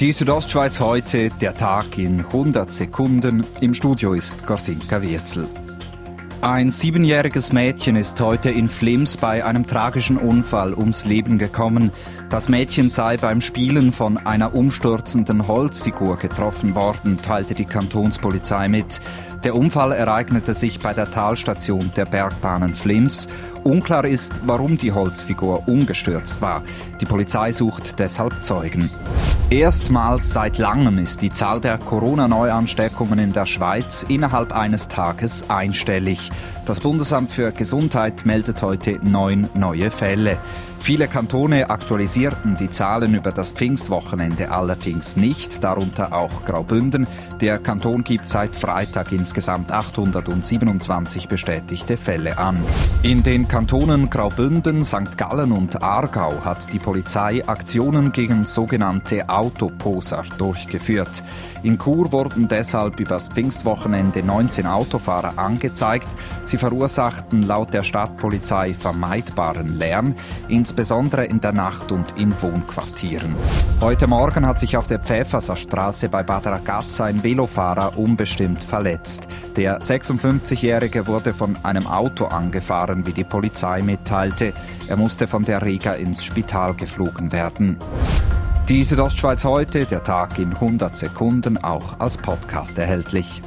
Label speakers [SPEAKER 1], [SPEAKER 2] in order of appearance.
[SPEAKER 1] Die Südostschweiz heute, der Tag in 100 Sekunden. Im Studio ist Gorsinka Wirzel. Ein siebenjähriges Mädchen ist heute in Flims bei einem tragischen Unfall ums Leben gekommen. Das Mädchen sei beim Spielen von einer umstürzenden Holzfigur getroffen worden, teilte die Kantonspolizei mit. Der Unfall ereignete sich bei der Talstation der Bergbahnen Flims. Unklar ist, warum die Holzfigur umgestürzt war. Die Polizei sucht deshalb Zeugen. Erstmals seit langem ist die Zahl der Corona-Neuansteckungen in der Schweiz innerhalb eines Tages einstellig. Das Bundesamt für Gesundheit meldet heute neun neue Fälle. Viele Kantone aktualisierten die Zahlen über das Pfingstwochenende allerdings nicht, darunter auch Graubünden. Der Kanton gibt seit Freitag insgesamt 827 bestätigte Fälle an. In den Kantonen Graubünden, St. Gallen und Aargau hat die Polizei Aktionen gegen sogenannte Autoposer durchgeführt. In Chur wurden deshalb übers Pfingstwochenende 19 Autofahrer angezeigt. Sie verursachten laut der Stadtpolizei vermeidbaren Lärm, insbesondere in der Nacht und in Wohnquartieren. Heute Morgen hat sich auf der Pfäfferser Straße bei Bad Ragaz ein Velofahrer unbestimmt verletzt. Der 56-Jährige wurde von einem Auto angefahren, wie die Polizei mitteilte. Er musste von der Riga ins Spital geflogen werden. Die Südostschweiz heute, der Tag in 100 Sekunden, auch als Podcast erhältlich.